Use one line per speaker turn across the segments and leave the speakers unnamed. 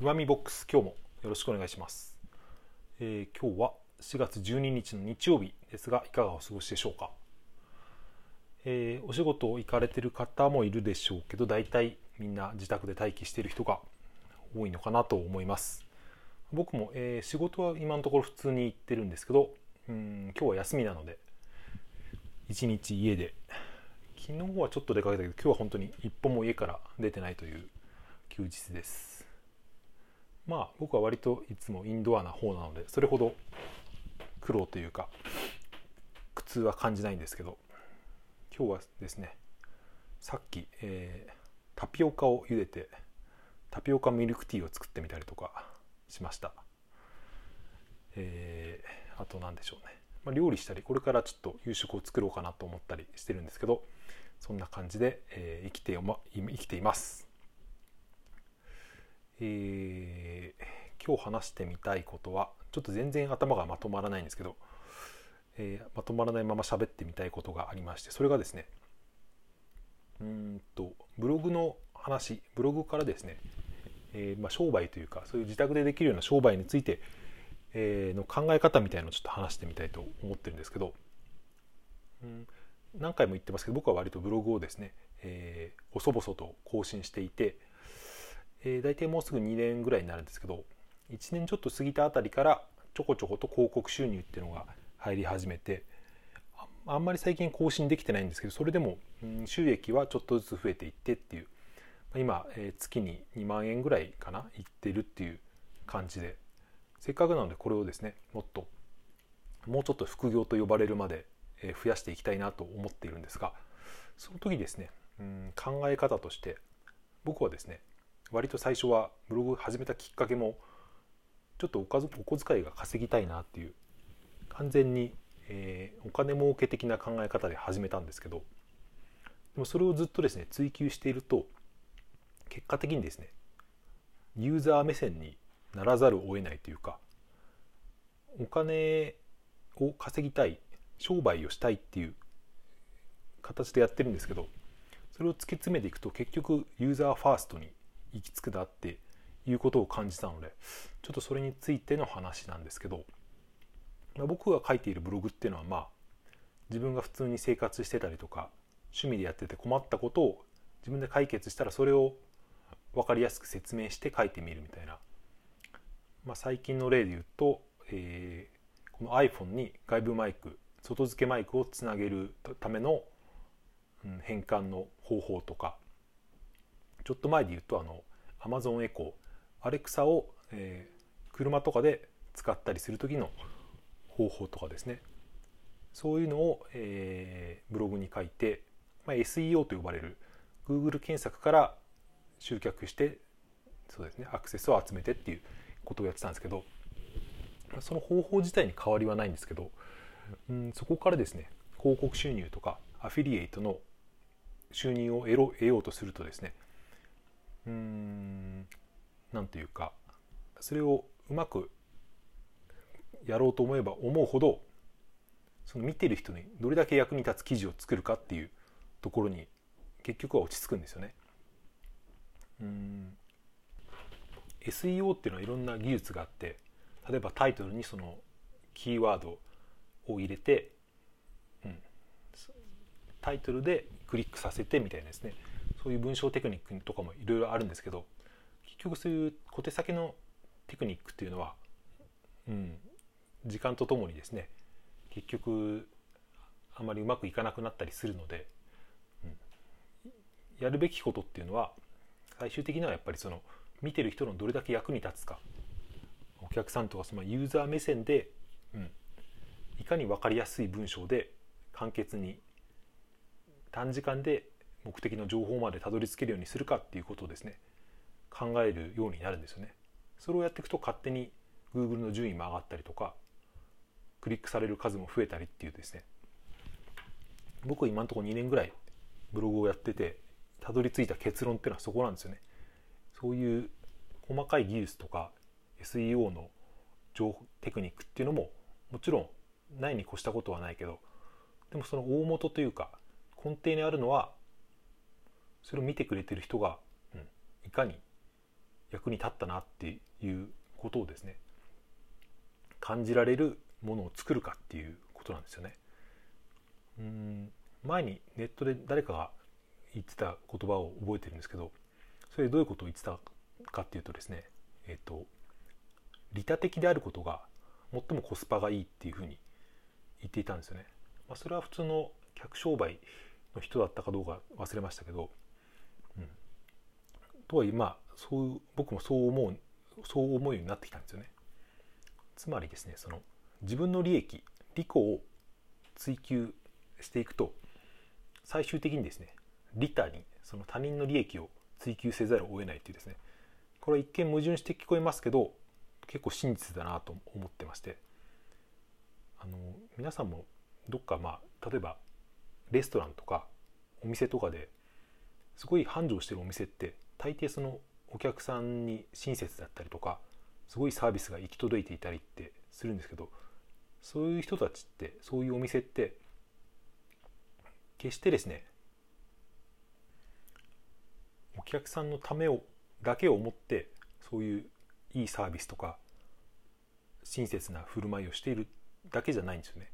うまみボックス今日もよろしくお願いします、えー、今日は4月12日の日曜日ですがいかがお過ごしでしょうか、えー、お仕事行かれてる方もいるでしょうけど大体みんな自宅で待機している人が多いのかなと思います。僕も、えー、仕事は今のところ普通に行ってるんですけどうん今日は休みなので一日家で。昨日はちょっと出かけたけど今日は本当に一歩も家から出てないという休日です。まあ僕は割といつもインドアな方なのでそれほど苦労というか苦痛は感じないんですけど今日はですねさっき、えー、タピオカを茹でてタピオカミルクティーを作ってみたりとかしました。えー、あと何でしょうね、まあ、料理したりこれからちょっと夕食を作ろうかなと思ったりしてるんですけどそんな感じで、えー、生きてま、生きています。えー、今日話してみたいことはちょっと全然頭がまとまらないんですけど、えー、まとまらないまま喋ってみたいことがありましてそれがですねうんとブログの話ブログからですね、えー、まあ、商売というかそういう自宅でできるような商売について、えの考え方みたいのをちょっと話してみたいと思ってるんですけど、うん、何回も言ってますけど僕は割とブログをですね、えー、細々と更新していて、えー、大体もうすぐ2年ぐらいになるんですけど1年ちょっと過ぎたあたりからちょこちょこと広告収入っていうのが入り始めてあんまり最近更新できてないんですけどそれでも、うん、収益はちょっとずつ増えていってっていう今、えー、月に2万円ぐらいかないってるっていう感じでせっかくなのでこれをですねもっともうちょっと副業と呼ばれるまで増やしていきたいなと思っているんですがその時ですね、うん、考え方として僕はですね割と最初はブログ始めたきっかけもちょっとおかずお小遣いが稼ぎたいなっていう完全に、えー、お金儲け的な考え方で始めたんですけどでもそれをずっとですね追求していると結果的にですねユーザー目線にならざるを得ないというかお金を稼ぎたい商売をしたいっていう形でやってるんですけどそれを突き詰めていくと結局ユーザーファーストに行き着くなっていうことを感じたのでちょっとそれについての話なんですけど、まあ、僕が書いているブログっていうのはまあ自分が普通に生活してたりとか趣味でやってて困ったことを自分で解決したらそれを分かりやすく説明して書いてみるみたいな、まあ、最近の例で言うと、えー、この iPhone に外部マイク外付けマイクをつなげるための、変換の方法とかちょっと前で言うとあの Amazon エコーアレクサを、えー、車とかで使ったりする時の方法とかですね。そういうのを、えー、ブログに書いて、まあ、SEO と呼ばれる Google 検索から集客してそうですねアクセスを集めてっていうことをやってたんですけどその方法自体に変わりはないんですけどうん、そこからですね広告収入とかアフィリエイトの収入を得ろ得ようとするとですねうんなんというかそれをうまくやろうと思えば思うほどその見てる人にどれだけ役に立つ記事を作るかっていうところに結局は落ち着くんですよね。うん SEO っていうのはいろんな技術があって例えばタイトルにそのキーワードを入れて、うん、タイトルでクリックさせてみたいなですねそういう文章テクニックとかもいろいろあるんですけど結局そういう小手先のテクニックっていうのは、うん、時間とともにですね結局あまりうまくいかなくなったりするので、うん、やるべきことっていうのは最終的にはやっぱりその見てる人のどれだけ役に立つかお客さんとかそのユーザー目線で、うん、いかに分かりやすい文章で簡潔に短時間で目的の情報までたどり着けるようにするかっていうことをですね考えるようになるんですよね。それをやっていくと勝手に Google の順位も上がったりとかクリックされる数も増えたりっていうですね僕今のところ2年ぐらいブログをやっててたどり着いた結論っていうのはそこなんですよね。そういう細かい技術とか SEO の情報テクニックっていうのももちろんないに越したことはないけどでもその大元というか根底にあるのはそれを見てくれてる人が、うん、いかに役に立ったなっていうことをですね感じられるものを作るかっていうことなんですよね。うん前にネットで誰かが言ってた言葉を覚えてるんですけどそれどういうことを言ってたかっていうとですねえっ、と利他的であることが最もコスパがいいっていうふうに言っていたんですよね。まあ、それは普通の客商売の人だったかどうか忘れましたけど、とはいえまあそう僕もそう思うそう思うようになってきたんですよね。つまりですねその自分の利益利己を追求していくと最終的にですね利他にその他人の利益を追求せざるを得ないっていうですねこれは一見矛盾して聞こえますけど結構真実だなと思ってましてあの皆さんもどっかまあ例えばレストランとかお店とかですごい繁盛してるお店って大抵そのお客さんに親切だったりとかすごいサービスが行き届いていたりってするんですけどそういう人たちってそういうお店って決してですねお客さんのためをだけを思ってそういういいサービスとか親切な振る舞いをしているだけじゃないんですよね。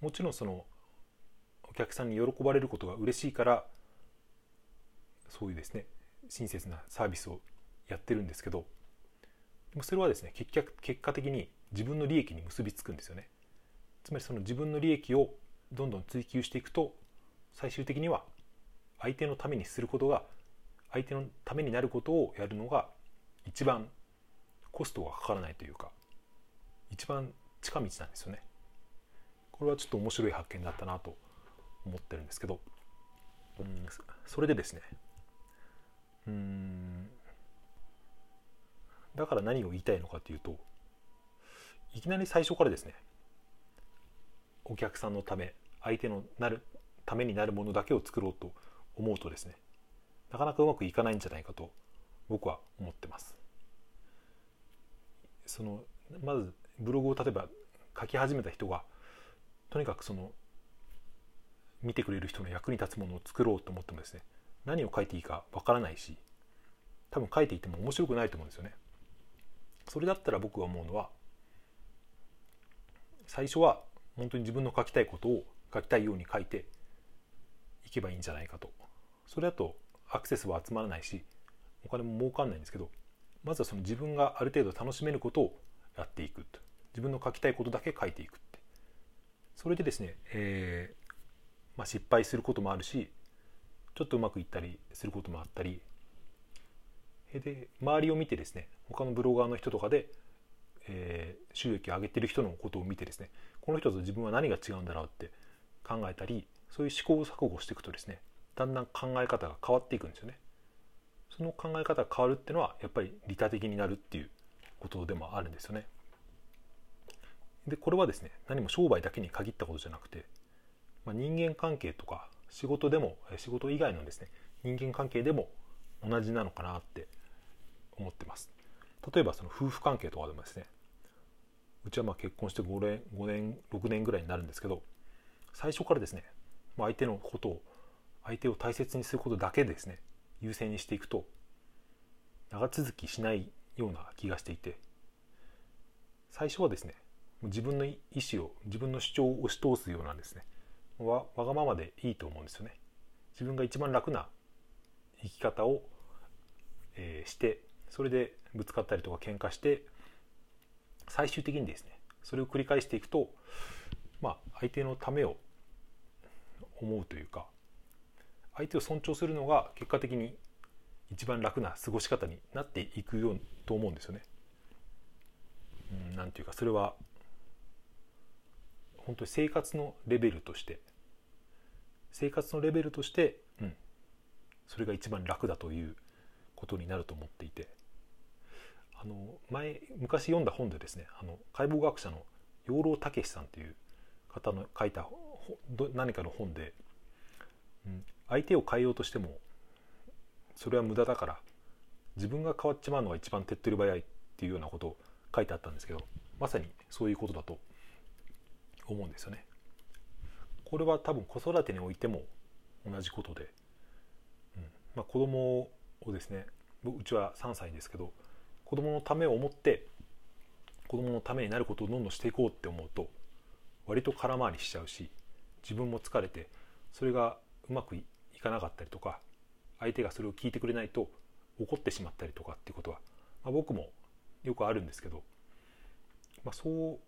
もちろんそのお客さんに喜ばれることが嬉しいからそういうですね親切なサービスをやってるんですけどでもそれはですね結局結果的に自分の利益に結びつくんですよね。つまりその自分の利益をどんどん追求していくと最終的には相手のためにすることが相手のためになることをやるのが一番コストがかからないというか一番近道なんですよね。これはちょっと面白い発見だったなと思ってるんですけど、うん、それでですねうん。だから何を言いたいのかというといきなり最初からですねお客さんのため相手のなるためになるものだけを作ろうと思うとですねなかなかうまくいかないんじゃないかと僕は思ってます。そのまずブログを例えば書き始めた人がとにかくその見てくれる人の役に立つものを作ろうと思ってもですね何を書いていいかわからないし多分書いていても面白くないと思うんですよね。それだったら僕が思うのは最初は本当に自分の書きたいことを書きたいように書いていけばいいんじゃないかと。それだとアクセスは集まらないしお金も儲かんないんですけどまずはその自分がある程度楽しめることをやっていくと自分の書きたいことだけ書いていくって。それでですね、えー、まあ、失敗することもあるしちょっとうまくいったりすることもあったりで周りを見てですね他のブロガーの人とかで、えー、収益を上げてる人のことを見てですねこの人と自分は何が違うんだろうって考えたりそういう試行錯誤していくとですねだんだん考え方が変わっていくんですよね。その考え方が変わるっていうのはやっぱり利他的になるっていうことでもあるんですよね。でこれはですね何も商売だけに限ったことじゃなくて、まあ、人間関係とか仕事でも仕事以外のですね人間関係でも同じなのかなって思ってます。例えばその夫婦関係とかでもですねうちはまあ結婚して5年 ,5 年6年ぐらいになるんですけど最初からですね相手のことを相手を大切にすることだけですね優先にしていくと長続きしないような気がしていて最初はですね自分の意思を自分の主張を押し通すようなですねわわがままでいいと思うんですよね自分が一番楽な生き方を、えー、してそれでぶつかったりとか喧嘩して最終的にですねそれを繰り返していくとまあ相手のためを思うというか相手を尊重するのが結果的に一番楽な過ごし方になっていくようと思うんですよね。うん、なんていうかそれは本当に生活のレベルとして生活のレベルとして、うん、それが一番楽だということになると思っていてあの前昔読んだ本でですねあの解剖学者の養老孟さんという方の書いた何かの本で、うん、相手を変えようとしてもそれは無駄だから自分が変わっちまうのが一番手っ取り早いっていうようなことを書いてあったんですけどまさにそういうことだと思うんですよね。これは多分子育てにおいても同じことで、うんまあ、子供をですねうちは3歳ですけど子供のためを思って子供のためになることをどんどんしていこうって思うと割と空回りしちゃうし自分も疲れてそれがうまくいかなかったりとか相手がそれを聞いてくれないと怒ってしまったりとかっていうことは、まあ、僕もよくあるんですけど、まあ、そう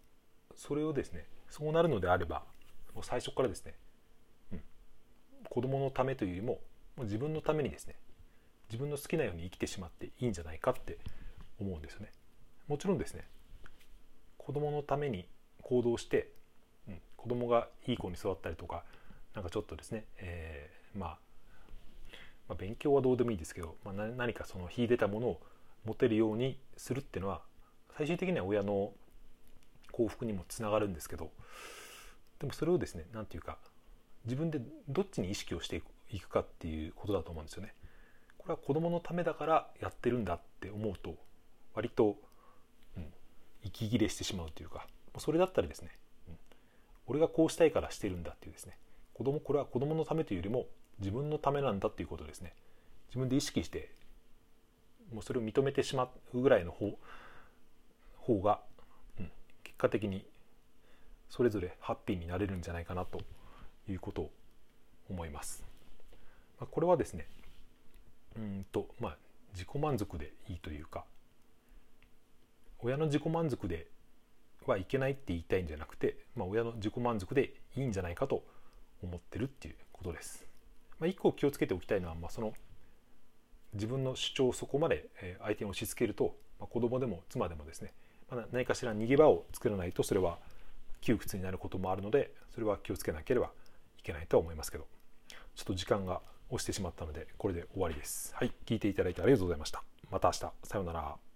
それをですねそうなるのであればもう最初からですね、うん、子供のためというよりももう自分のためにですね自分の好きなように生きてしまっていいんじゃないかって思うんですよね。もちろんですね子供のために行動して、うん、子供がいい子に育ったりとかなんかちょっとですね、えー、まあ、まあ、勉強はどうでもいいですけど、まあ、何かその秀でたものを持てるようにするっていうのは最終的には親の幸福にもつながるんですけどでもそれをですね何て言うか自分でどっちに意識をしていくかっていうことだと思うんですよね。これは子供のためだからやってるんだって思うと割と、うん、息切れしてしまうというかそれだったらですね、うん、俺がこうしたいからしてるんだっていうですね子供これは子供のためというよりも自分のためなんだっていうことですね自分で意識してもうそれを認めてしまうぐらいの方方が、果的にそれぞれハッピーになれるんじゃないかなということを思います。まあ、これはですねうんとまあ自己満足でいいというか親の自己満足ではいけないって言いたいんじゃなくて、まあ、親の自己満足でいいんじゃないかと思ってるっていうことです。まあ、一個気をつけておきたいのは、まあ、その自分の主張をそこまで相手に押し付けると、まあ、子供でも妻でもですね、ま、何かしら逃げ場を作らないとそれは窮屈になることもあるのでそれは気をつけなければいけないとは思いますけどちょっと時間が押してしまったのでこれで終わりです。はい、聞いていただいてありがとうございました。また明日。さようなら。